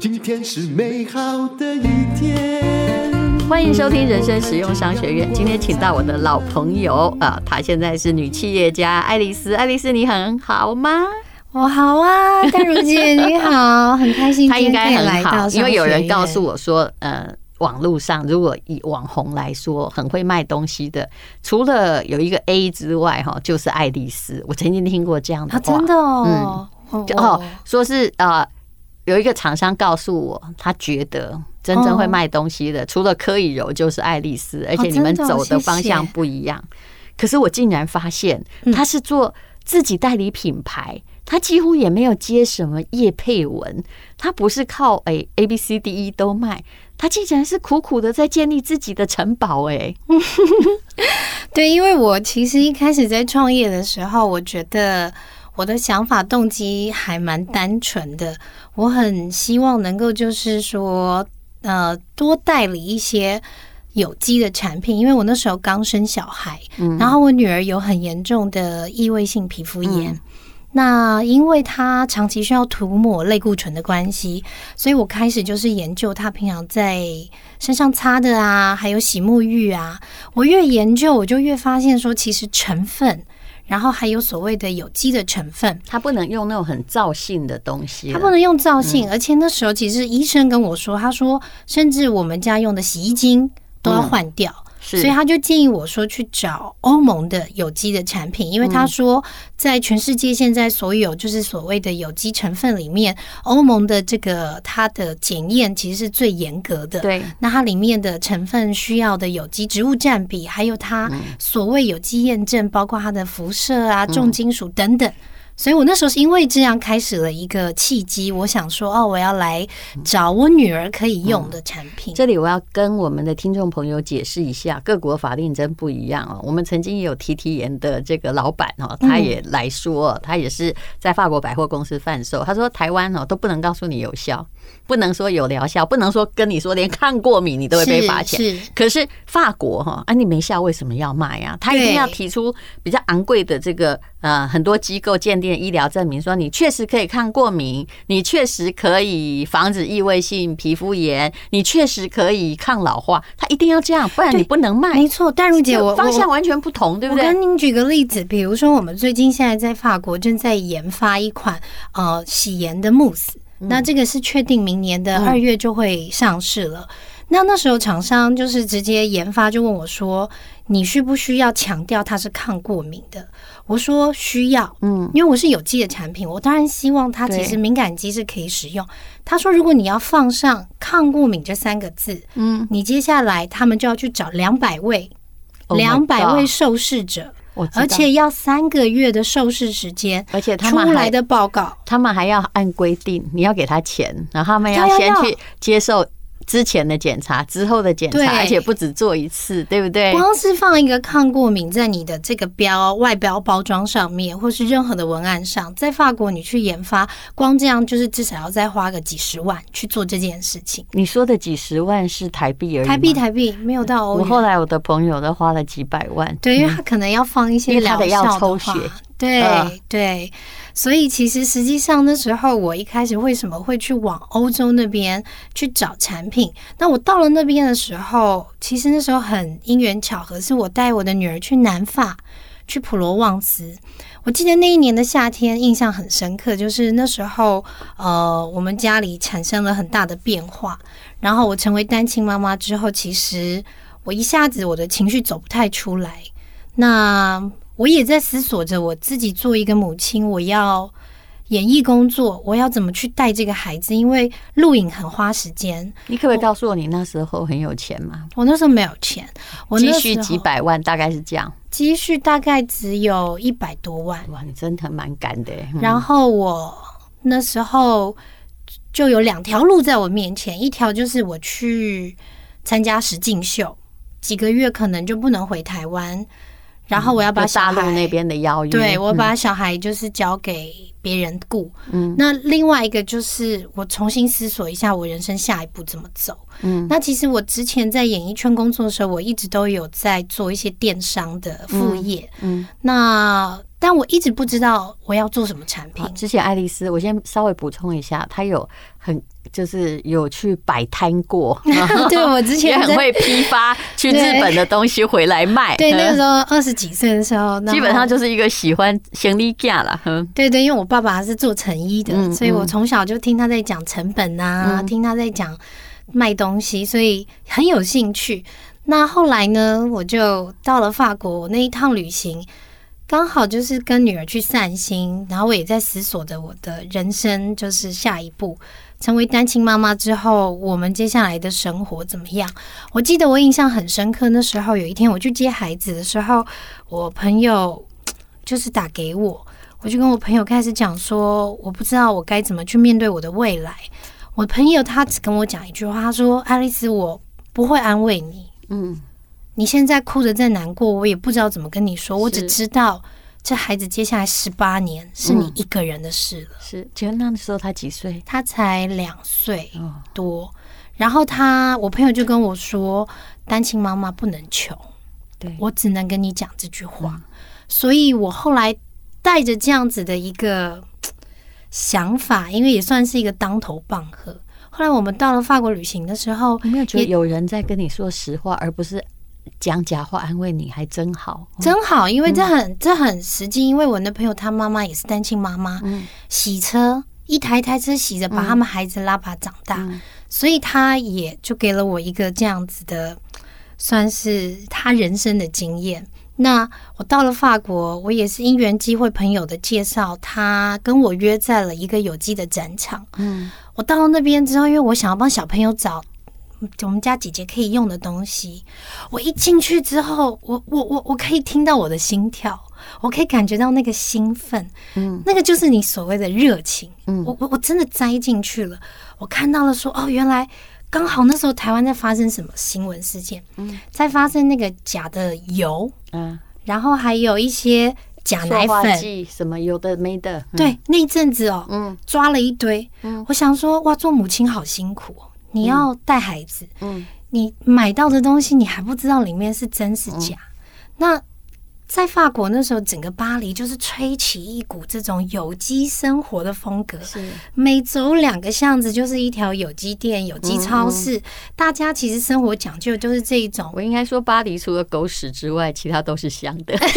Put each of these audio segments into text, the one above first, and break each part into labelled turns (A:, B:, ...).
A: 今天是美好的一天。
B: 欢迎收听人生实用商学院。今天请到我的老朋友啊，她现在是女企业家爱丽丝。爱丽丝，你很好吗？
C: 我好啊，淡如姐你好，很开心。
B: 她应该很好，因为有人告诉我说，呃。网络上，如果以网红来说，很会卖东西的，除了有一个 A 之外，哈，就是爱丽丝。我曾经听过这样的话，
C: 真的哦，
B: 嗯，哦，说是呃，有一个厂商告诉我，他觉得真正会卖东西的，除了柯以柔，就是爱丽丝，而且你们走的方向不一样。可是我竟然发现，他是做自己代理品牌。他几乎也没有接什么业配文，他不是靠哎 A B C D E 都卖，他竟然是苦苦的在建立自己的城堡哎。
C: 对，因为我其实一开始在创业的时候，我觉得我的想法动机还蛮单纯的，我很希望能够就是说呃多代理一些有机的产品，因为我那时候刚生小孩，然后我女儿有很严重的异位性皮肤炎。那因为他长期需要涂抹类固醇的关系，所以我开始就是研究他平常在身上擦的啊，还有洗沐浴啊。我越研究，我就越发现说，其实成分，然后还有所谓的有机的成分，
B: 它不能用那种很皂性的东西，
C: 它不能用皂性。而且那时候其实医生跟我说，他说，甚至我们家用的洗衣精都要换掉。所以他就建议我说去找欧盟的有机的产品，因为他说在全世界现在所有就是所谓的有机成分里面，欧盟的这个它的检验其实是最严格的。对，那它里面的成分需要的有机植物占比，还有它所谓有机验证，包括它的辐射啊、重金属等等。所以我那时候是因为这样开始了一个契机，我想说哦，我要来找我女儿可以用的产品。
B: 这里我要跟我们的听众朋友解释一下，各国法令真不一样哦。我们曾经也有提提研的这个老板哦，他也来说，他也是在法国百货公司贩售。他说台湾哦都不能告诉你有效，不能说有疗效，不能说跟你说连抗过敏你都会被罚钱。是，可是法国哈啊，你没效为什么要卖呀？他一定要提出比较昂贵的这个。呃，很多机构鉴定医疗证明说你确实可以抗过敏，你确实可以防止异位性皮肤炎，你确实可以抗老化，它一定要这样，不然你不能卖。
C: 没错，但如姐，我
B: 方向完全不同，对不对？
C: 我跟您举个例子，比如说我们最近现在在法国正在研发一款呃洗颜的慕斯，那这个是确定明年的二月就会上市了。那那时候厂商就是直接研发，就问我说：“你需不需要强调它是抗过敏的？”我说：“需要，嗯，因为我是有机的产品，我当然希望它其实敏感肌是可以使用。”他说：“如果你要放上抗过敏这三个字，嗯，你接下来他们就要去找两百位，两百位受试者，而且要三个月的受试时间，而且他们出来的报告，
B: 他们还要按规定，你要给他钱，然后他们要先去接受。”之前的检查，之后的检查，而且不止做一次，对不对？
C: 光是放一个抗过敏在你的这个标外标包装上面，或是任何的文案上，在法国你去研发，光这样就是至少要再花个几十万去做这件事情。
B: 你说的几十万是台币而已，
C: 台币台币没有到欧元。
B: 我后来我的朋友都花了几百万，
C: 对，因为他可能要放一些疗效的话，对对。所以，其实实际上那时候，我一开始为什么会去往欧洲那边去找产品？那我到了那边的时候，其实那时候很因缘巧合，是我带我的女儿去南法，去普罗旺斯。我记得那一年的夏天，印象很深刻，就是那时候，呃，我们家里产生了很大的变化。然后我成为单亲妈妈之后，其实我一下子我的情绪走不太出来。那我也在思索着，我自己做一个母亲，我要演艺工作，我要怎么去带这个孩子？因为录影很花时间。
B: 你可不可以告诉我，你那时候很有钱吗？
C: 我那时候没有钱，我
B: 积蓄几百万，大概是这样。
C: 积蓄大概只有一百多万。
B: 哇，你真的蛮敢的。
C: 然后我那时候就有两条路在我面前，一条就是我去参加实境秀，几个月可能就不能回台湾。然后我要把
B: 大陆那边的邀约，
C: 对，我把小孩就是交给别人顾。嗯，那另外一个就是我重新思索一下我人生下一步怎么走。嗯，那其实我之前在演艺圈工作的时候，我一直都有在做一些电商的副业。嗯，那但我一直不知道我要做什么产品。
B: 之前爱丽丝，我先稍微补充一下，她有很就是有去摆摊过，
C: 对我之前
B: 也很会批发 去日本的东西回来卖。
C: 对，对那个时候二十几岁的时候，
B: 基本上就是一个喜欢行李架了。
C: 对对，因为我爸爸是做成衣的，嗯、所以我从小就听他在讲成本啊，嗯、听他在讲卖东西，所以很有兴趣。那后来呢，我就到了法国，我那一趟旅行。刚好就是跟女儿去散心，然后我也在思索着我的人生，就是下一步成为单亲妈妈之后，我们接下来的生活怎么样？我记得我印象很深刻，那时候有一天我去接孩子的时候，我朋友就是打给我，我就跟我朋友开始讲说，我不知道我该怎么去面对我的未来。我朋友他只跟我讲一句话，他说：“爱丽丝，我不会安慰你。”嗯。你现在哭着在难过，我也不知道怎么跟你说。我只知道，这孩子接下来十八年是你一个人的事了。
B: 是，请问那时候他几岁？
C: 他才两岁多。然后他，我朋友就跟我说，单亲妈妈不能穷。对，我只能跟你讲这句话。所以我后来带着这样子的一个想法，因为也算是一个当头棒喝。后来我们到了法国旅行的时候，
B: 有没有觉得有人在跟你说实话，而不是？讲假话安慰你还真好，
C: 真好，因为这很、嗯、这很实际。因为我那朋友他妈妈也是单亲妈妈，嗯、洗车一台一台车洗着把他们孩子拉拔长大，嗯、所以他也就给了我一个这样子的，算是他人生的经验。那我到了法国，我也是因缘机会朋友的介绍，他跟我约在了一个有机的展场。嗯，我到了那边之后，因为我想要帮小朋友找。我们家姐姐可以用的东西，我一进去之后，我我我我可以听到我的心跳，我可以感觉到那个兴奋，嗯，那个就是你所谓的热情，嗯，我我我真的栽进去了，我看到了说，哦，原来刚好那时候台湾在发生什么新闻事件，嗯，在发生那个假的油，嗯，然后还有一些假奶粉，
B: 什么有的没的，
C: 对，那一阵子哦，嗯，抓了一堆，嗯，我想说，哇，做母亲好辛苦哦。你要带孩子，嗯，你买到的东西你还不知道里面是真是假。那在法国那时候，整个巴黎就是吹起一股这种有机生活的风格，是每走两个巷子就是一条有机店、有机超市。大家其实生活讲究就是这一种。
B: 我应该说，巴黎除了狗屎之外，其他都是香的。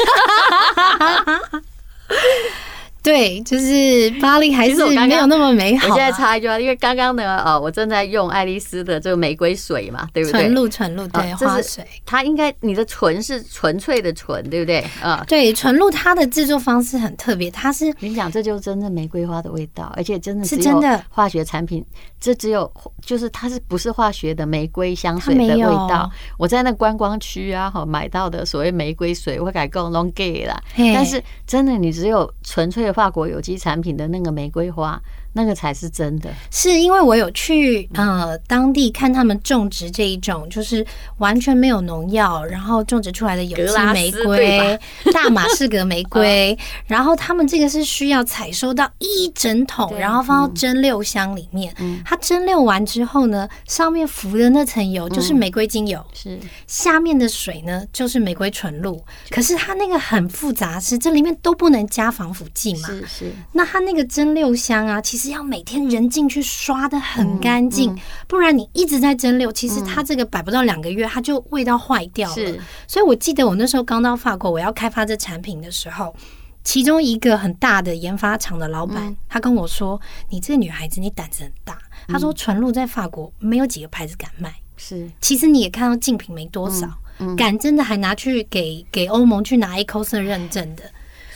C: 对，就是巴黎还是没有那么美好。
B: 我现在插一句话，因为刚刚呢，呃，我正在用爱丽丝的这个玫瑰水嘛，对不对？
C: 纯露，纯露，对，花水。
B: 它应该你的纯是纯粹的纯，对不对？啊，
C: 对，纯露它的制作方式很特别，它是
B: 你讲这就是真正玫瑰花的味道，而且真的是真的化学产品，这只有就是它是不是化学的玫瑰香水的味道？我在那观光区啊，哈，买到的所谓玫瑰水，我改讲拢假啦。但是真的，你只有纯粹。法国有机产品的那个玫瑰花，那个才是真的。
C: 是因为我有去呃当地看他们种植这一种，就是完全没有农药，然后种植出来的有机玫瑰，大马士革玫瑰。然后他们这个是需要采收到一整桶，然后放到蒸馏箱里面。它蒸馏完之后呢，上面浮的那层油就是玫瑰精油，是下面的水呢就是玫瑰纯露。可是它那个很复杂，是这里面都不能加防腐剂嘛？是是。那它那个蒸馏箱啊，其实。是要每天人进去刷的很干净，不然你一直在蒸馏，其实它这个摆不到两个月，它就味道坏掉了。是，所以我记得我那时候刚到法国，我要开发这产品的时候，其中一个很大的研发厂的老板，他跟我说：“你这个女孩子，你胆子很大。”他说：“纯露在法国没有几个牌子敢卖。”是，其实你也看到竞品没多少，敢真的还拿去给给欧盟去拿 Ecocer 认证的。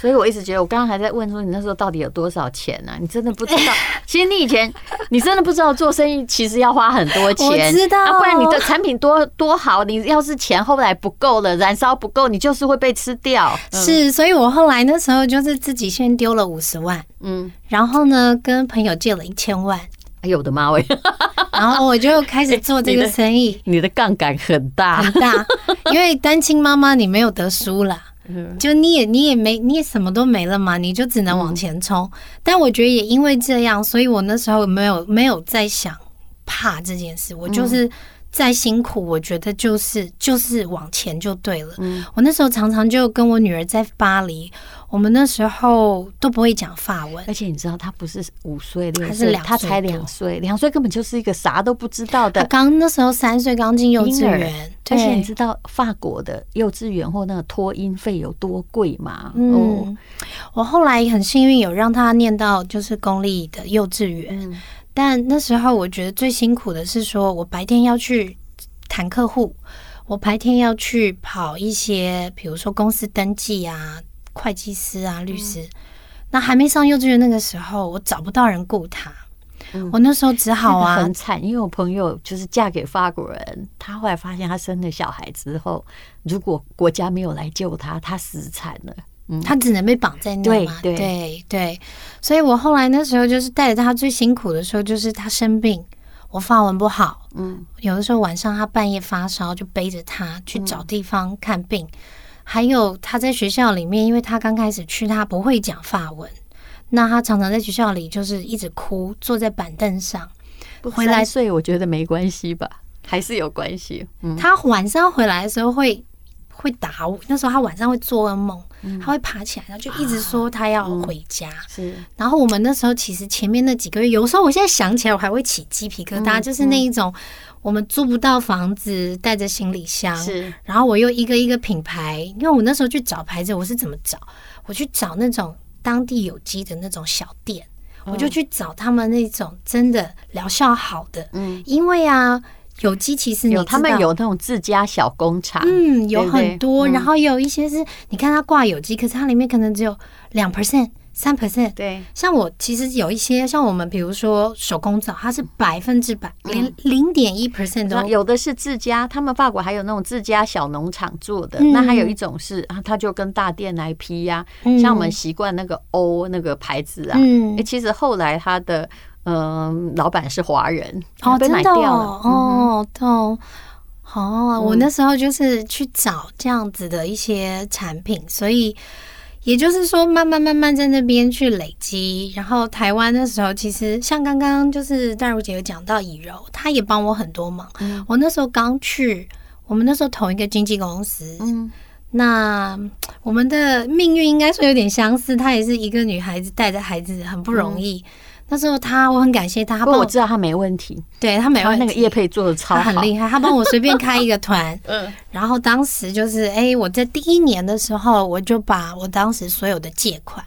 B: 所以我一直觉得，我刚刚还在问说，你那时候到底有多少钱呢？你真的不知道。其实你以前，你真的不知道做生意其实要花很多钱。
C: 我知道，
B: 啊，不然你的产品多多好，你要是钱后来不够了，燃烧不够，你就是会被吃掉。
C: 是，所以我后来那时候就是自己先丢了五十万，嗯，然后呢，跟朋友借了一千万。
B: 哎呦我的妈喂！
C: 然后我就开始做这个生意。
B: 你的杠杆很大
C: 很大，因为单亲妈妈你没有得输啦。就你也你也没你也什么都没了嘛，你就只能往前冲。但我觉得也因为这样，所以我那时候没有没有在想怕这件事，我就是再辛苦，我觉得就是就是往前就对了。嗯，我那时候常常就跟我女儿在巴黎，我们那时候都不会讲法文，
B: 而且你知道，她不是五岁六岁，她才两岁，两岁根本就是一个啥都不知道的。
C: 刚那时候三岁，刚进幼稚园。
B: 而且你知道法国的幼稚园或那个托婴费有多贵吗？
C: 嗯，哦、我后来很幸运有让她念到就是公立的幼稚园。嗯但那时候我觉得最辛苦的是，说我白天要去谈客户，我白天要去跑一些，比如说公司登记啊、会计师啊、律师。那还没上幼稚园那个时候，我找不到人雇他，我那时候只好啊，
B: 很惨，因为我朋友就是嫁给法国人，她后来发现她生了小孩之后，如果国家没有来救她，她死惨了。
C: 嗯、他只能被绑在那嘛，对对对，所以我后来那时候就是带着他最辛苦的时候，就是他生病，我发文不好，嗯，有的时候晚上他半夜发烧，就背着他去找地方看病，嗯、还有他在学校里面，因为他刚开始去，他不会讲法文，那他常常在学校里就是一直哭，坐在板凳上，回来
B: 睡，我觉得没关系吧，还是有关系。
C: 嗯、他晚上回来的时候会会打我，那时候他晚上会做噩梦。他会爬起来，然后就一直说他要回家。是，然后我们那时候其实前面那几个月，有时候我现在想起来，我还会起鸡皮疙瘩。就是那一种，我们租不到房子，带着行李箱，是，然后我又一个一个品牌，因为我那时候去找牌子，我是怎么找？我去找那种当地有机的那种小店，我就去找他们那种真的疗效好的。嗯，因为啊。有机其实有，
B: 他们有那种自家小工厂，
C: 嗯，有很多，然后有一些是，你看它挂有机，可是它里面可能只有两 percent、三 percent。对，像我其实有一些，像我们比如说手工皂，它是百分之百，连零点一 percent 都
B: 有的是自家，他们法国还有那种自家小农场做的，那还有一种是啊，他就跟大店来批呀，像我们习惯那个欧那个牌子啊，嗯，其实后来他的。嗯，老板是华人
C: 哦，被买掉了哦，哦，哦，我那时候就是去找这样子的一些产品，所以也就是说，慢慢慢慢在那边去累积。然后台湾的时候，其实像刚刚就是戴茹姐有讲到以柔，她也帮我很多忙。我那时候刚去，我们那时候同一个经纪公司，嗯，那我们的命运应该说有点相似。她也是一个女孩子带着孩子，很不容易。那时候他，我很感谢他。不过
B: 我知道他没问题，
C: 对他没问题。
B: 那个叶配做的超好，
C: 很厉害。他帮我随便开一个团，嗯，然后当时就是，哎，我在第一年的时候，我就把我当时所有的借款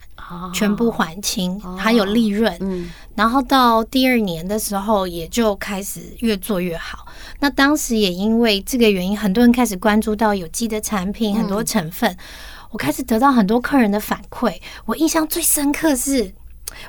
C: 全部还清，还有利润。嗯，然后到第二年的时候，也就开始越做越好。那当时也因为这个原因，很多人开始关注到有机的产品，很多成分，我开始得到很多客人的反馈。我印象最深刻是。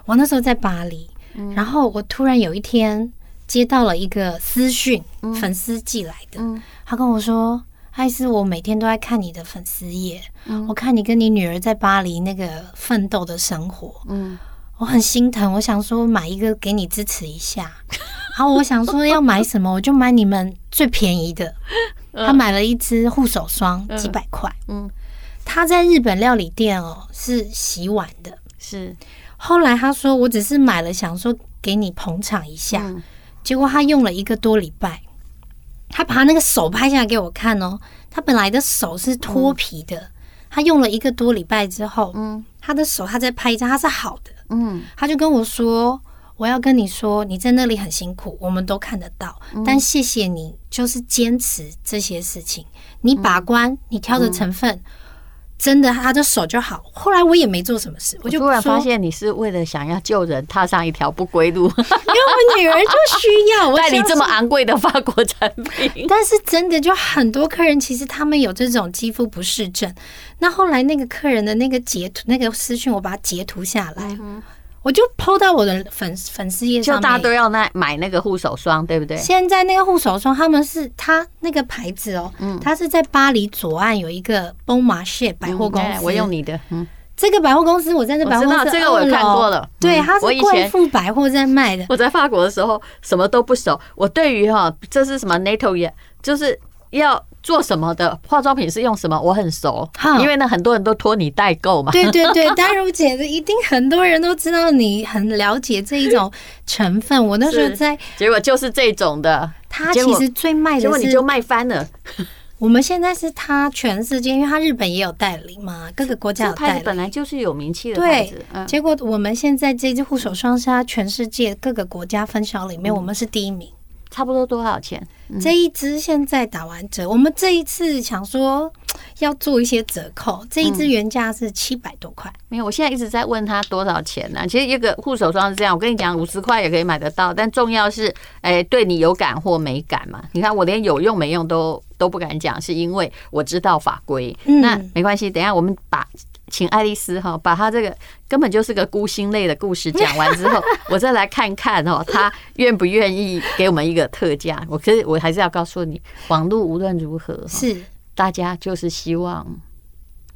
C: 我那时候在巴黎，嗯、然后我突然有一天接到了一个私讯，嗯、粉丝寄来的，嗯、他跟我说：“艾斯，我每天都在看你的粉丝页，嗯、我看你跟你女儿在巴黎那个奋斗的生活，嗯，我很心疼，我想说买一个给你支持一下。然后我想说要买什么，我就买你们最便宜的。他买了一支护手霜，几百块，嗯，他在日本料理店哦，是洗碗的，是。”后来他说：“我只是买了，想说给你捧场一下。嗯、结果他用了一个多礼拜，他把他那个手拍下来给我看哦。他本来的手是脱皮的，嗯、他用了一个多礼拜之后，嗯，他的手他再拍一张，他是好的。嗯，他就跟我说：我要跟你说，你在那里很辛苦，我们都看得到。嗯、但谢谢你，就是坚持这些事情，你把关，嗯、你挑的成分。嗯”真的，他的手就好。后来我也没做什么事，我就
B: 突然发现你是为了想要救人，踏上一条不归路。因为
C: 我女儿就需要
B: 代理这么昂贵的法国产品。
C: 但是真的，就很多客人其实他们有这种肌肤不适症。那后来那个客人的那个截图、那个私讯，我把它截图下来。嗯我就 PO 到我的粉粉丝页上，
B: 就大家都要那买那个护手霜，对不对？
C: 现在那个护手霜，他们是它那个牌子哦，嗯，它是在巴黎左岸有一个 Bon Marché 百货公司。
B: 我用你的，嗯，
C: 这个百货公司我在这百货公司，
B: 这个我看过了，
C: 对，它是贵妇百货在卖的。
B: 我在法国的时候什么都不熟，我对于哈这是什么 Nettoyers 就是要。做什么的化妆品是用什么？我很熟，因为呢很多人都托你代购嘛。
C: 对对对，淡如 姐的一定很多人都知道你很了解这一种成分。我那时候在，
B: 结果就是这种的，
C: 他其实最卖的是，
B: 结果你就卖翻了。
C: 我们现在是他全世界，因为他日本也有代理嘛，各个国家有代理，
B: 本来就是有名气的牌子。
C: 对，嗯、结果我们现在这支护手霜是他全世界各个国家分销里面，我们是第一名。
B: 差不多多少钱？
C: 嗯、这一支现在打完折，我们这一次想说 要做一些折扣，这一支原价是七百多块。
B: 没有，我现在一直在问他多少钱呢、啊？其实一个护手霜是这样，我跟你讲，五十块也可以买得到，但重要是，哎，对你有感或没感嘛？你看我连有用没用都都不敢讲，是因为我知道法规。嗯、那没关系，等一下我们把。请爱丽丝哈，把她这个根本就是个孤星泪的故事讲完之后，我再来看看哦，她愿不愿意给我们一个特价？我可是我还是要告诉你，网络无论如何是大家就是希望。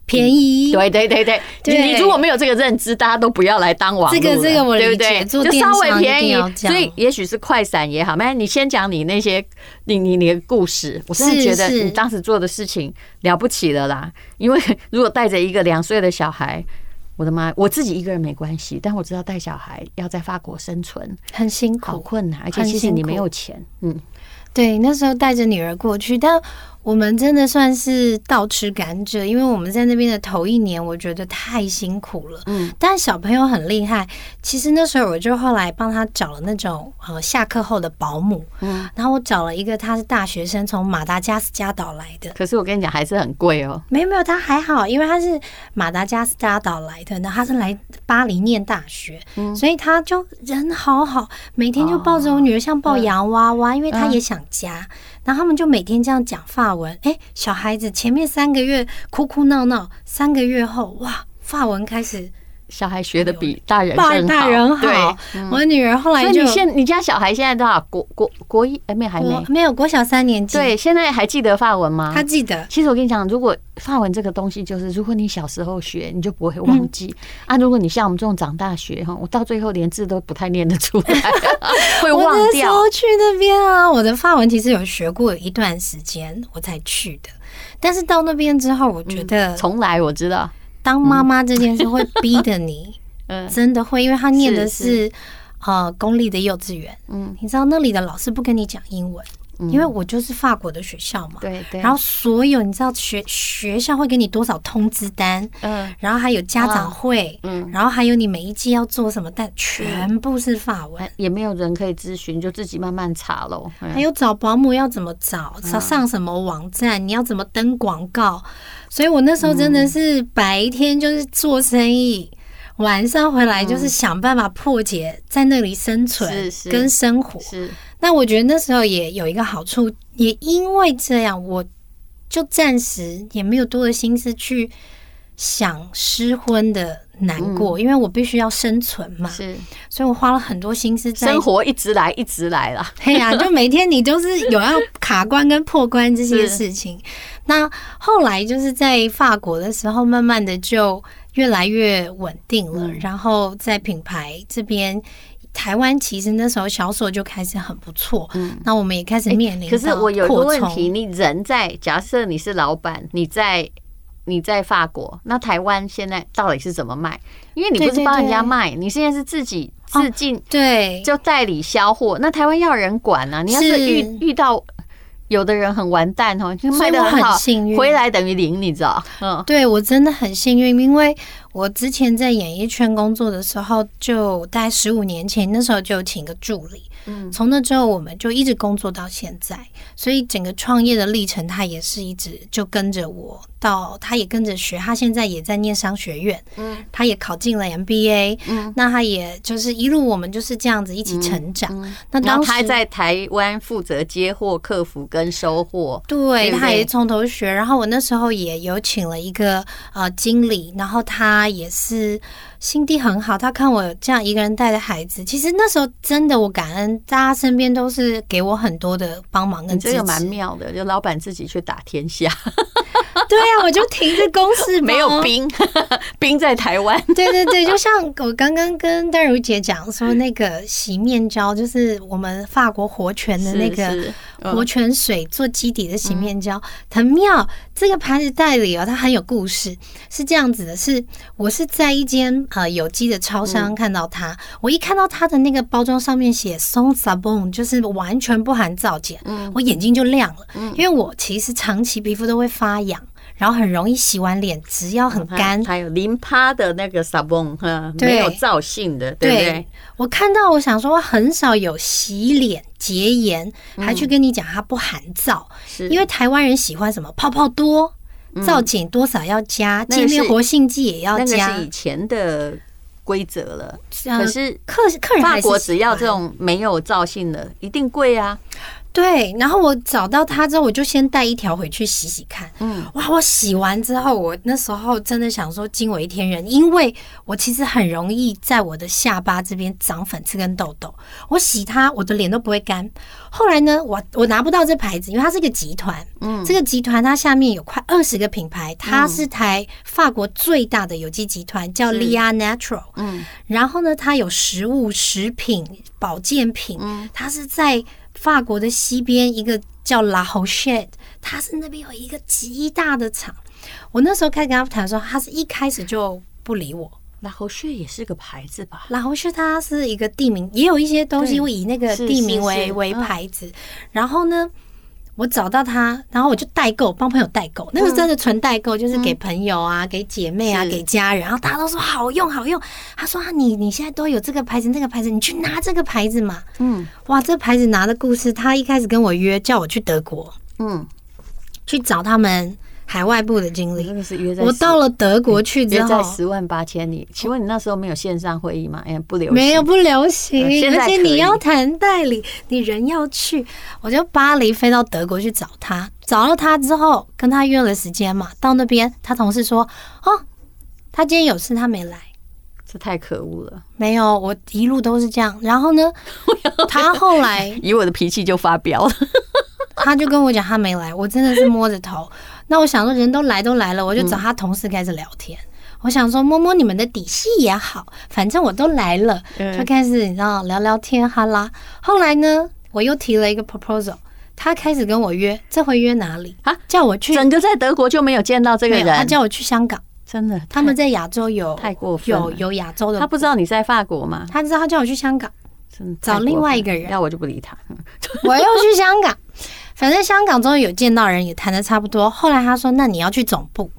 C: 便宜，
B: 对对对对，你你如果没有这个认知，大家都不要来当网络，这个这个我理解，就稍微便宜，所以也许是快闪也好。没，你先讲你那些你你你的故事，我真的觉得你当时做的事情了不起了啦。因为如果带着一个两岁的小孩，我的妈，我自己一个人没关系，但我知道带小孩要在法国生存
C: 很辛苦，
B: 好困难，而且其实你没有钱，嗯，
C: 对，那时候带着女儿过去，但。我们真的算是倒吃甘蔗，因为我们在那边的头一年，我觉得太辛苦了。嗯，但小朋友很厉害。其实那时候我就后来帮他找了那种呃下课后的保姆。嗯，然后我找了一个他是大学生，从马达加斯加岛来的。
B: 可是我跟你讲，还是很贵哦。
C: 没有没有，他还好，因为他是马达加斯加岛来的，然后他是来巴黎念大学，嗯，所以他就人好好，每天就抱着我女儿像抱洋娃娃，因为他也想家。然后他们就每天这样讲法文，哎，小孩子前面三个月哭哭闹闹，三个月后哇，法文开始。
B: 小孩学的比大人更好，
C: 大人好。对，我女儿后来就，
B: 所以你现你家小孩现在多少？国国国一？哎，没还没
C: 没有国小三年级。
B: 对，现在还记得法文吗？
C: 他记得。
B: 其实我跟你讲，如果法文这个东西，就是如果你小时候学，你就不会忘记啊。如果你像我们这种长大学哈，我到最后连字都不太念得出来，会忘掉。
C: 我去那边啊，我的法文其实有学过一段时间我才去的，但是到那边之后，我觉得
B: 从来我知道。
C: 当妈妈这件事会逼着你，嗯，真的会，因为他念的是呃公立的幼稚园，嗯，你知道那里的老师不跟你讲英文，因为我就是法国的学校嘛，对对，然后所有你知道学学校会给你多少通知单，嗯，然后还有家长会，嗯，然后还有你每一季要做什么，但全部是法文，
B: 也没有人可以咨询，就自己慢慢查喽。
C: 还有找保姆要怎么找，上上什么网站，你要怎么登广告。所以我那时候真的是白天就是做生意，嗯、晚上回来就是想办法破解在那里生存跟生活。是，那我觉得那时候也有一个好处，也因为这样，我就暂时也没有多的心思去想失婚的难过，嗯、因为我必须要生存嘛。是，所以我花了很多心思在
B: 生活，一直来，一直来了。
C: 对呀、啊，就每天你都是有要卡关跟破关这些事情。那后来就是在法国的时候，慢慢的就越来越稳定了。嗯、然后在品牌这边，台湾其实那时候销售就开始很不错。嗯，那我们也开始面临、欸。
B: 可是我有一个问题，你人在假设你是老板，你在你在法国，那台湾现在到底是怎么卖？因为你不是帮人家卖，你现在是自己自进、哦，对，就代理销货。那台湾要人管啊，你要是遇是遇到。有的人很完蛋哦，就卖的很好，回来等于零，你知道？嗯，
C: 对我真的很幸运，因为我之前在演艺圈工作的时候，就大概十五年前，那时候就请个助理。嗯，从那之后我们就一直工作到现在，所以整个创业的历程，他也是一直就跟着我，到他也跟着学，他现在也在念商学院，嗯，他也考进了 MBA，嗯，那他也就是一路我们就是这样子一起成长。嗯嗯、那当时
B: 他在台湾负责接货、客服跟收货，
C: 对，他也从头学。然后我那时候也有请了一个呃经理，然后他也是。心地很好，他看我这样一个人带着孩子，其实那时候真的我感恩，大家身边都是给我很多的帮忙跟支持。这个蛮
B: 妙的，就老板自己去打天下。
C: 对呀、啊，我就停着公事，
B: 没有兵，兵在台湾。
C: 对对对，就像我刚刚跟戴如姐讲说，那个洗面胶就是我们法国活泉的那个活泉水做基底的洗面胶，很妙。这个牌子代理哦，它很有故事，是这样子的：是我是在一间呃有机的超商看到它，我一看到它的那个包装上面写 “Sans Sabon”，就是完全不含皂碱，我眼睛就亮了，因为我其实长期皮肤都会发痒。然后很容易洗完脸，只要很干，
B: 还有零趴的那个 Sabon 哈，没有皂性的，对。不对？
C: 我看到，我想说，很少有洗脸洁颜，还去跟你讲它不含皂，是。因为台湾人喜欢什么泡泡多，皂碱多少要加，界面活性剂也要加，
B: 那个是以前的规则了。
C: 可是客客人
B: 法国只要这种没有皂性的，一定贵啊。
C: 对，然后我找到它之后，我就先带一条回去洗洗看。嗯，哇，我洗完之后，我那时候真的想说惊为天人，因为我其实很容易在我的下巴这边长粉刺跟痘痘。我洗它，我的脸都不会干。后来呢，我我拿不到这牌子，因为它是个集团。嗯，这个集团它下面有快二十个品牌，它是台法国最大的有机集团，叫 Lia Natural。嗯，然后呢，它有食物、食品、保健品，它是在。法国的西边一个叫 La Rochette，它是那边有一个极大的厂。我那时候开始跟他谈的时候，他是一开始就不理我。
B: La Rochette 也是个牌子吧
C: ？La Rochette 它是一个地名，也有一些东西会以那个地名为为牌子。然后呢？我找到他，然后我就代购，帮朋友代购。那个真的纯代购，就是给朋友啊、给姐妹啊、给家人。然后大家都说好用，好用。他说啊，你你现在都有这个牌子、那个牌子，你去拿这个牌子嘛。嗯，哇，这牌子拿的故事，他一开始跟我约，叫我去德国，嗯，去找他们。海外部的经历，我到了德国去之后，
B: 在十万八千里。请问你那时候没有线上会议吗？哎，不流行，
C: 没有不流行。而且你要谈代理，你人要去，我就巴黎飞到德国去找他。找了他之后，跟他约了时间嘛。到那边，他同事说：“哦，他今天有事，他没来。”
B: 这太可恶了。
C: 没有，我一路都是这样。然后呢，他后来
B: 以我的脾气就发飙了，
C: 他就跟我讲他没来。我真的是摸着头。那我想说，人都来都来了，我就找他同事开始聊天。嗯、我想说，摸摸你们的底细也好，反正我都来了，嗯、就开始你知道聊聊天哈啦。后来呢，我又提了一个 proposal，他开始跟我约，这回约哪里啊？叫我去，
B: 整个在德国就没有见到这个人，
C: 他叫我去香港，
B: 真的，
C: 他们在亚洲有
B: 太过分，
C: 有有亚洲的，
B: 他不知道你在法国吗？
C: 他知道，他叫我去香港，找另外一个人，
B: 要我就不理他，
C: 我又去香港。反正香港终于有见到人，也谈的差不多。后来他说：“那你要去总部，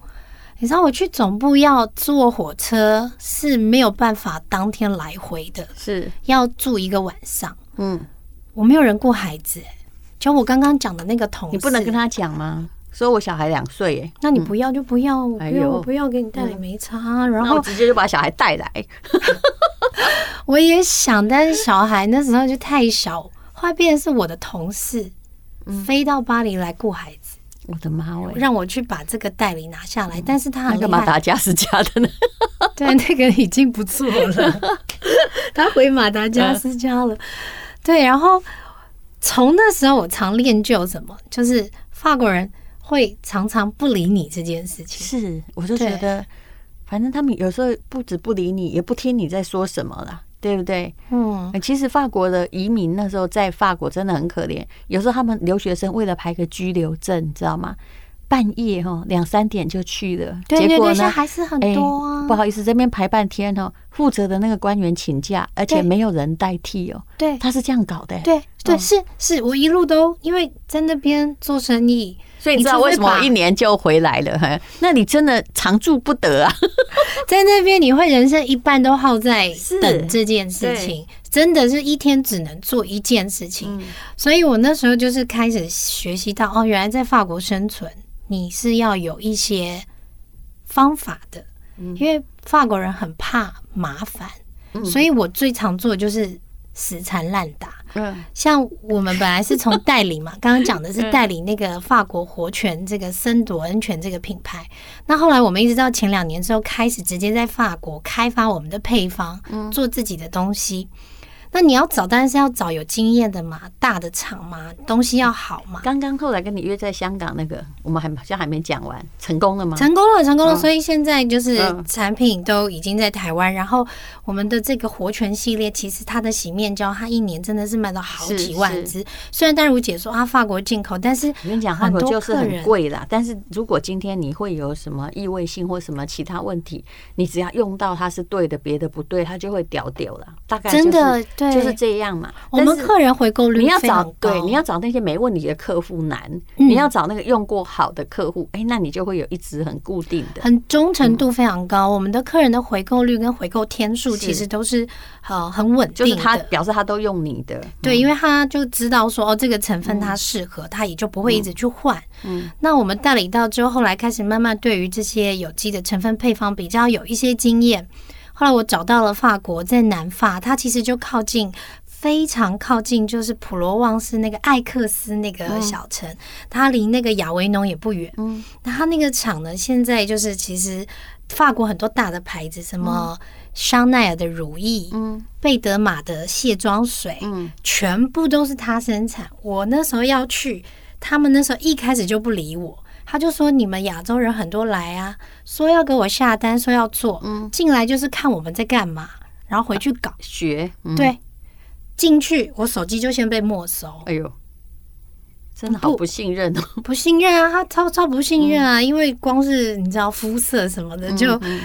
C: 你知道我去总部要坐火车是没有办法当天来回的，
B: 是
C: 要住一个晚上。嗯，我没有人顾孩子，就我刚刚讲的那个同事，
B: 你不能跟他讲吗？说我小孩两岁，哎，
C: 那你不要就不要，我不要我不要给你带来没差，然后
B: 直接就把小孩带来。
C: 我也想，但是小孩那时候就太小，后来变成是我的同事。”飞到巴黎来顾孩子，
B: 我的妈喂！
C: 让我去把这个代理拿下来，但是他很
B: 那个马达加斯加的呢？
C: 对，那个已经不错了，他回马达加斯加了。对，然后从那时候我常练就什么，就是法国人会常常不理你这件事情。
B: 是，我就觉得，反正他们有时候不止不理你，也不听你在说什么了。对不对？嗯，其实法国的移民那时候在法国真的很可怜，有时候他们留学生为了排个居留证，你知道吗？半夜哈两三点就去了，结果呢
C: 还是很多啊。
B: 不好意思，这边排半天哦，负责的那个官员请假，而且没有人代替哦。
C: 对，
B: 他是这样搞的。
C: 对对，是是，我一路都因为在那边做生意。
B: 所以你知道为什么一年就回来了？哈，那你真的常住不得啊！
C: 在那边你会人生一半都耗在等这件事情，真的是一天只能做一件事情。所以我那时候就是开始学习到哦，原来在法国生存你是要有一些方法的，因为法国人很怕麻烦，所以我最常做的就是死缠烂打。嗯，像我们本来是从代理嘛，刚刚讲的是代理那个法国活泉这个森朵恩泉这个品牌。那后来我们一直到前两年之后，开始直接在法国开发我们的配方，做自己的东西。那你要找，当然是要找有经验的嘛，大的厂嘛，东西要好嘛。
B: 刚刚后来跟你约在香港那个，我们还好像还没讲完，成功了吗？
C: 成功了，成功了。所以现在就是产品都已经在台湾，然后我们的这个活泉系列，其实它的洗面胶，它一年真的是卖到好几万支。虽然淡如姐说啊，法国进口，但是
B: 我跟你讲，法国就是很贵啦。但是如果今天你会有什么异味性或什么其他问题，你只要用到它是对的，别的不对，它就会屌屌了。大概
C: 真的对。
B: 就是这样嘛。
C: 我们客人回购率
B: 你要找对，你要找那些没问题的客户难。你要找那个用过好的客户，哎，那你就会有一支很固定的，
C: 很忠诚度非常高。我们的客人的回购率跟回购天数其实都是呃很稳定的，
B: 就是他表示他都用你的。
C: 对，因为他就知道说哦，这个成分他适合，他也就不会一直去换。嗯，那我们代理到之后，后来开始慢慢对于这些有机的成分配方比较有一些经验。后来我找到了法国，在南法，它其实就靠近，非常靠近，就是普罗旺斯那个艾克斯那个小城，它离那个亚维农也不远。嗯，那它那个厂呢，现在就是其实法国很多大的牌子，什么香奈儿的乳液，嗯，贝德玛的卸妆水，嗯，全部都是它生产。我那时候要去，他们那时候一开始就不理我，他就说你们亚洲人很多来啊。说要给我下单，说要做，嗯，进来就是看我们在干嘛，然后回去搞。
B: 学，嗯、
C: 对，进去我手机就先被没收，
B: 哎呦，真的好不信任哦，
C: 不，不信任啊，他超超不信任啊，嗯、因为光是你知道肤色什么的就，嗯嗯、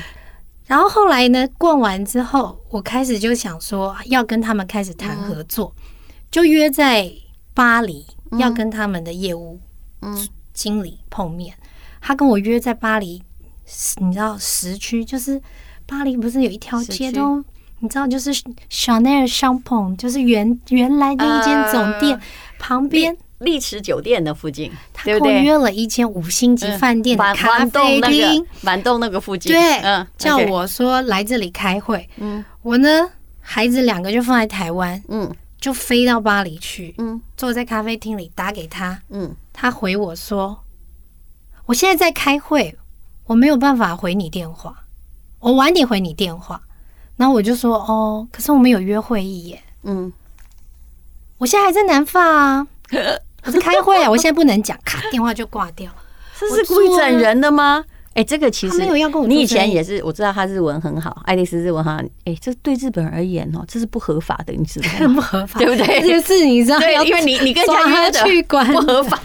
C: 然后后来呢，逛完之后，我开始就想说要跟他们开始谈合作，嗯、就约在巴黎，要跟他们的业务经理碰面，嗯、他跟我约在巴黎。你知道时区就是巴黎，不是有一条街都你知道，就是 Chanel 就是原原来那一间总店旁边。
B: 丽池酒店的附近，
C: 他跟我约了一间五星级饭店的咖啡厅，
B: 满洞那个附近，
C: 对，嗯，叫我说来这里开会，嗯，我呢孩子两个就放在台湾，嗯，就飞到巴黎去，嗯，坐在咖啡厅里打给他，嗯，他回我说我现在在开会。我没有办法回你电话，我晚点回你电话。然后我就说哦，可是我们有约会议耶。嗯，我现在还在南法啊，我在开会啊，我现在不能讲，卡电话就挂掉。
B: 这是故意整人的吗？哎，这个其实没有要跟我。你以前也是，我知道他日文很好，爱丽丝日文哈。哎，这对日本人而言哦，这是不合法的，你知道吗？
C: 不合法，
B: 对不对？
C: 这个是你知道，
B: 对，因为你你跟他
C: 去管
B: 不合法，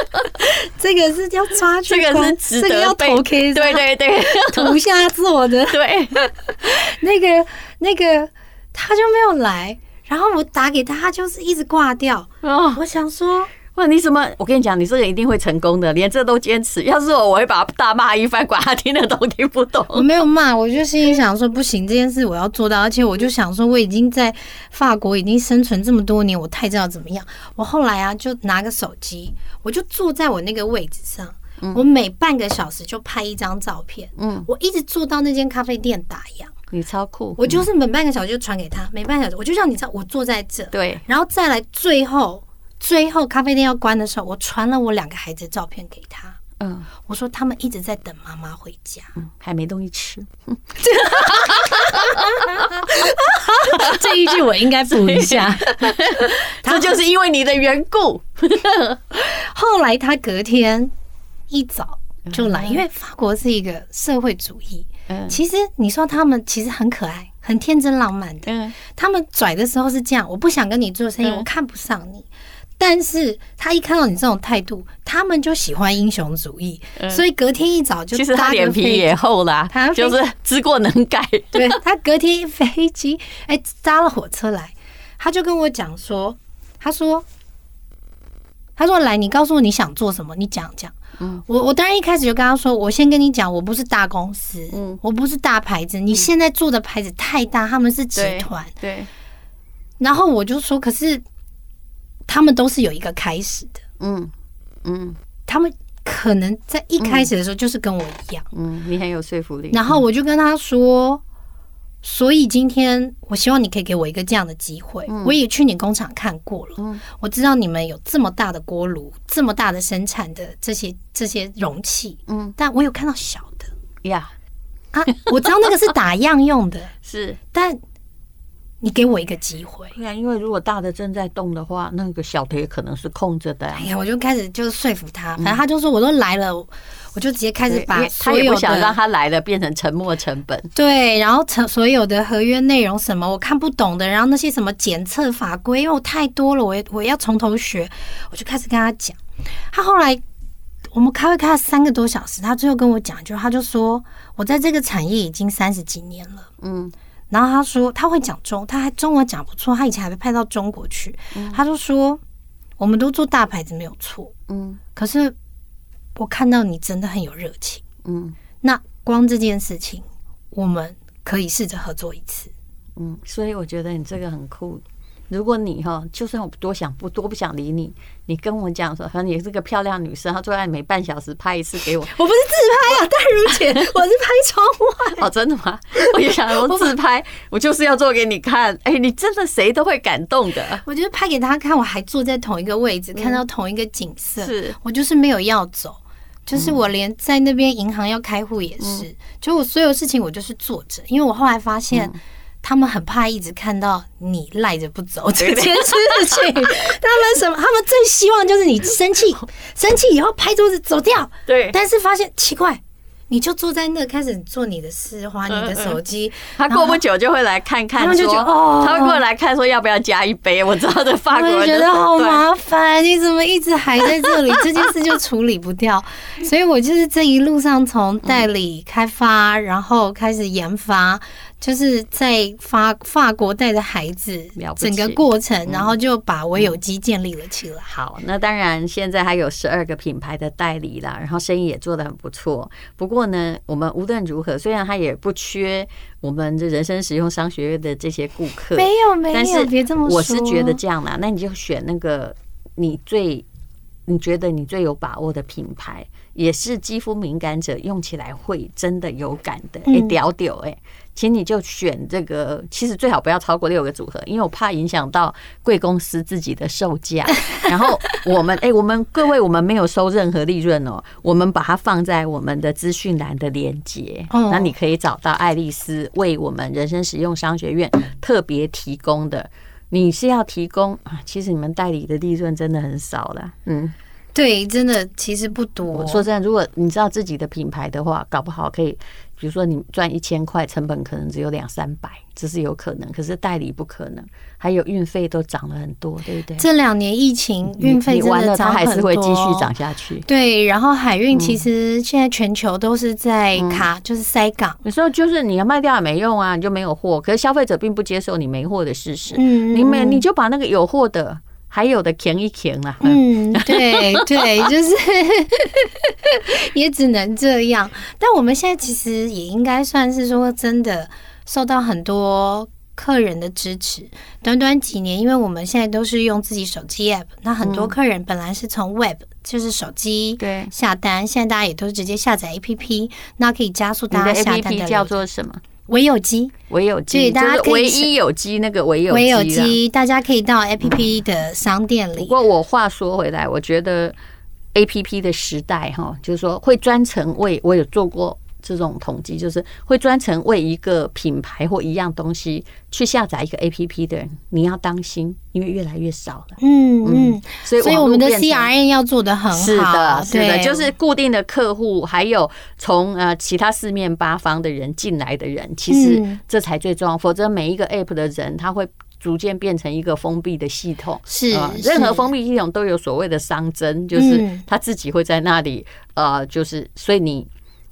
C: 这个是要抓
B: 这个是值得被对对对
C: 涂下做的。
B: 对，
C: 那个那个他就没有来，然后我打给他，他就是一直挂掉。哦，我想说。
B: 问你什么？我跟你讲，你这个一定会成功的，连这都坚持。要是我，我会把他大骂一番，管他听得懂听不懂。
C: 我没有骂，我就心里想说，不行，这件事我要做到。而且我就想说，我已经在法国已经生存这么多年，我太知道怎么样。我后来啊，就拿个手机，我就坐在我那个位置上，我每半个小时就拍一张照片。嗯，我一直坐到那间咖啡店打烊。
B: 你超酷！
C: 我就是每半个小时就传给他，每半个小时我就让你知道我坐在这。
B: 对，
C: 然后再来最后。最后咖啡店要关的时候，我传了我两个孩子的照片给他。嗯，我说他们一直在等妈妈回家，
B: 嗯，还没东西吃。
C: 这一句我应该补一下。
B: 这就是因为你的缘故。
C: 后来他隔天一早就来，因为法国是一个社会主义。嗯，其实你说他们其实很可爱，很天真浪漫的。嗯，他们拽的时候是这样，我不想跟你做生意，我看不上你。但是他一看到你这种态度，他们就喜欢英雄主义，嗯、所以隔天一早就
B: 其实他脸皮也厚啦，他就是知过能改。
C: 对，他隔天一飞机，哎，搭了火车来，他就跟我讲说，他说，他说来，你告诉我你想做什么，你讲讲。嗯，我我当然一开始就跟他说，我先跟你讲，我不是大公司，嗯，我不是大牌子，你现在做的牌子太大，他们是集团，对。然后我就说，可是。他们都是有一个开始的，嗯嗯，他们可能在一开始的时候就是跟我一样，
B: 嗯，你很有说服力。
C: 然后我就跟他说，所以今天我希望你可以给我一个这样的机会。我也去你工厂看过了，我知道你们有这么大的锅炉，这么大的生产的这些这些容器，嗯，但我有看到小的。呀，啊，我知道那个是打样用的，
B: 是，
C: 但你给我一个机会。
B: 对啊，因为如果大的正在动的话，那个小的也可能是空着的。
C: 哎呀，我就开始就是说服他，反正他就说我都来了，我就直接开始把所有的，
B: 他也不想让他来了变成沉没成本。
C: 对，然后成所有的合约内容什么我看不懂的，然后那些什么检测法规，因为我太多了，我我要从头学，我就开始跟他讲。他后来我们开会开了三个多小时，他最后跟我讲，就他就说我在这个产业已经三十几年了，嗯。然后他说他会讲中，他还中文讲不错。他以前还被派到中国去。嗯、他就说，我们都做大牌子没有错，嗯。可是我看到你真的很有热情，嗯。那光这件事情，我们可以试着合作一次，
B: 嗯。所以我觉得你这个很酷。如果你哈，就算我多想不多不想理你，你跟我讲说，反正你是个漂亮女生，她坐在每半小时拍一次给我。
C: 我不是自拍啊，淡如姐，我是拍窗外。
B: 哦，真的吗？我就想说 自拍，我就是要做给你看。哎、欸，你真的谁都会感动的。
C: 我觉得拍给他看，我还坐在同一个位置，看到同一个景色。是我就是没有要走，就是我连在那边银行要开户也是，就我所有事情我就是坐着，因为我后来发现。他们很怕一直看到你赖着不走这件事情，他们什么？他们最希望就是你生气，生气以后拍桌子走掉。对，但是发现奇怪，你就坐在那开始做你的事，滑你的手机。
B: 他过不久就会来看看，他们就觉得哦，他会过来看说要不要加一杯。我知道的法国人觉得
C: 好麻烦，你怎么一直还在这里？这件事就处理不掉。所以我就是这一路上从代理开发，然后开始研发。就是在法法国带着孩子，整个过程，然后就把我有机建立了起来。
B: 好，那当然现在还有十二个品牌的代理啦，然后生意也做得很不错。不过呢，我们无论如何，虽然他也不缺我们这人生实用商学院的这些顾客，
C: 没有没有，别这么说。
B: 我是觉得这样啦，那你就选那个你最你觉得你最有把握的品牌，也是肌肤敏感者用起来会真的有感的。哎，屌屌哎。请你就选这个，其实最好不要超过六个组合，因为我怕影响到贵公司自己的售价。然后我们，哎，我们各位，我们没有收任何利润哦，我们把它放在我们的资讯栏的连接，那你可以找到爱丽丝为我们人生实用商学院特别提供的。你是要提供啊？其实你们代理的利润真的很少了，嗯，
C: 对，真的其实不多。
B: 我说真的，如果你知道自己的品牌的话，搞不好可以。比如说你赚一千块，成本可能只有两三百，这是有可能。可是代理不可能，还有运费都涨了很多，对不对？
C: 这两年疫情运费真的涨很多，它还是会继续涨下去。对，然后海运其实现在全球都是在卡，就是塞港。
B: 有时候就是你要卖掉也没用啊，你就没有货。可是消费者并不接受你没货的事实。嗯，你没你就把那个有货的。还有的停一停啦，
C: 嗯，对对，就是 也只能这样。但我们现在其实也应该算是说，真的受到很多客人的支持。短短几年，因为我们现在都是用自己手机 app，那很多客人本来是从 web 就是手机对下单，现在大家也都直接下载 app，那可以加速大家下单的。
B: 叫做什么？
C: 微有机，
B: 唯有机，大家可以唯一有机那个唯有
C: 唯有机，大家可以到 A P P 的商店里。
B: 不过我话说回来，我觉得 A P P 的时代哈，就是说会专程为我有做过。这种统计就是会专程为一个品牌或一样东西去下载一个 APP 的人，你要当心，因为越来越少了。嗯
C: 嗯，所以所以我们的 C R N 要做的很好。
B: 是的，是的，就是固定的客户，还有从呃其他四面八方的人进来的人，其实这才最重要。否则每一个 App 的人，他会逐渐变成一个封闭的系统。是，任何封闭系统都有所谓的熵增，就是他自己会在那里呃，就是所以你。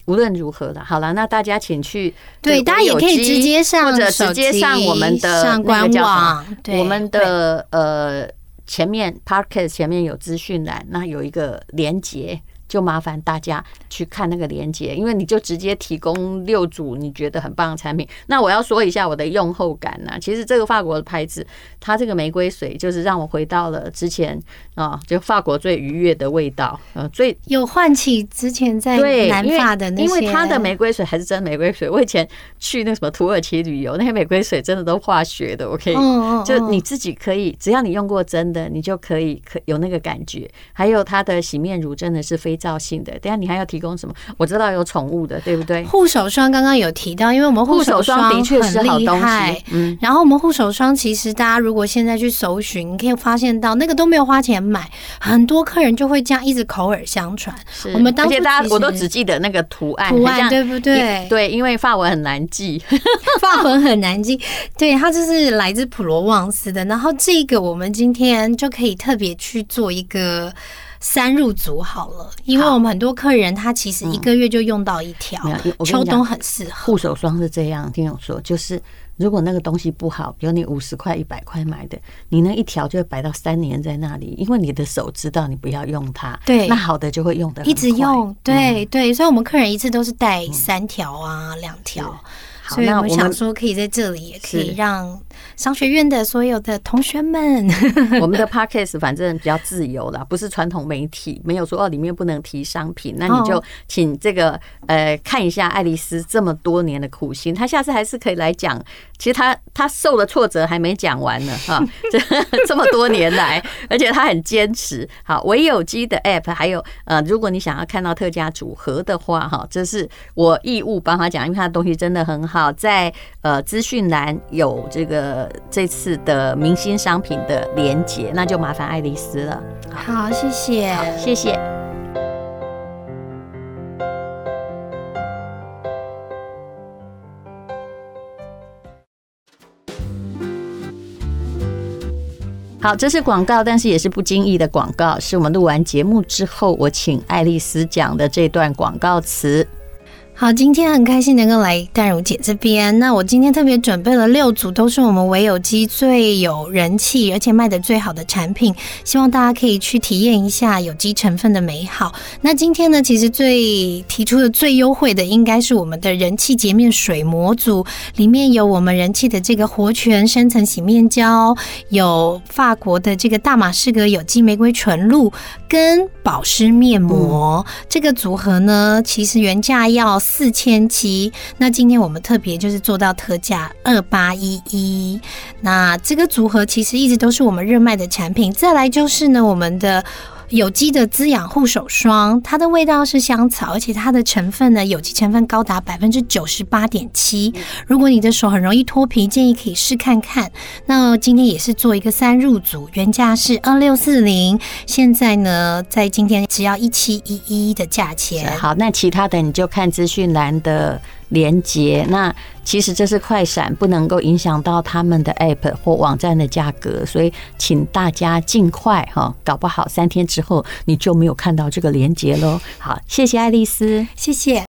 B: 无论如何了，好了，那大家请去
C: 对，大家也可以直接上
B: 或者直接上我们的官网，我们的呃前面 p a r k e t 前面有资讯栏，那有一个连结。就麻烦大家去看那个链接，因为你就直接提供六组你觉得很棒的产品。那我要说一下我的用后感呢、啊。其实这个法国的牌子，它这个玫瑰水就是让我回到了之前啊，就法国最愉悦的味道。呃，最
C: 有唤起之前在南法的那些。
B: 因为它的玫瑰水还是真玫瑰水。我以前去那什么土耳其旅游，那些玫瑰水真的都化学的。OK，就你自己可以，只要你用过真的，你就可以可有那个感觉。还有它的洗面乳真的是非常。造性的。等下你还要提供什么？我知道有宠物的，对不对？
C: 护手霜刚刚有提到，因为我们护手霜的确是好东西。嗯，然后我们护手霜其实大家如果现在去搜寻，你可以发现到那个都没有花钱买，很多客人就会这样一直口耳相传。我们当时
B: 大家我都只记得那个图案，
C: 图案对不对？
B: 对，因为法文很难记，
C: 法文很难记。对，它就是来自普罗旺斯的。然后这个我们今天就可以特别去做一个三入组好了，因为我们很多客人他其实一个月就用到一条，秋冬很适合。
B: 护手霜是这样，听我说，就是如果那个东西不好，比如你五十块、一百块买的，你那一条就会摆到三年在那里，因为你的手知道你不要用它。
C: 对，
B: 那好的就会用的
C: 一直用。对对，所以我们客人一次都是带三条啊，两条。所以我想说，可以在这里也可以让商学院的所有的同学们，
B: 我们的 podcast 反正比较自由啦，不是传统媒体，没有说哦里面不能提商品，那你就请这个呃看一下爱丽丝这么多年的苦心，她下次还是可以来讲。其实她她受的挫折还没讲完呢哈，这这么多年来，而且她很坚持。好，唯有机的 app，还有呃，如果你想要看到特价组合的话哈，这是我义务帮她讲，因为她的东西真的很好。好，在呃资讯栏有这个这次的明星商品的连结，那就麻烦爱丽丝了。
C: 好，谢谢，
B: 好，谢谢。好，这是广告，但是也是不经意的广告，是我们录完节目之后，我请爱丽丝讲的这段广告词。
C: 好，今天很开心能够来淡如姐这边。那我今天特别准备了六组，都是我们唯有机最有人气，而且卖得最好的产品，希望大家可以去体验一下有机成分的美好。那今天呢，其实最提出的最优惠的，应该是我们的人气洁面水模组，里面有我们人气的这个活泉深层洗面胶，有法国的这个大马士革有机玫瑰纯露跟保湿面膜。嗯、这个组合呢，其实原价要。四千七，那今天我们特别就是做到特价二八一一。那这个组合其实一直都是我们热卖的产品。再来就是呢，我们的。有机的滋养护手霜，它的味道是香草，而且它的成分呢，有机成分高达百分之九十八点七。如果你的手很容易脱皮，建议可以试看看。那今天也是做一个三入组，原价是二六四零，现在呢，在今天只要一七一一的价钱。
B: 好，那其他的你就看资讯栏的。连接，那其实这是快闪，不能够影响到他们的 App 或网站的价格，所以请大家尽快哈，搞不好三天之后你就没有看到这个连接喽。好，谢谢爱丽丝，
C: 谢谢。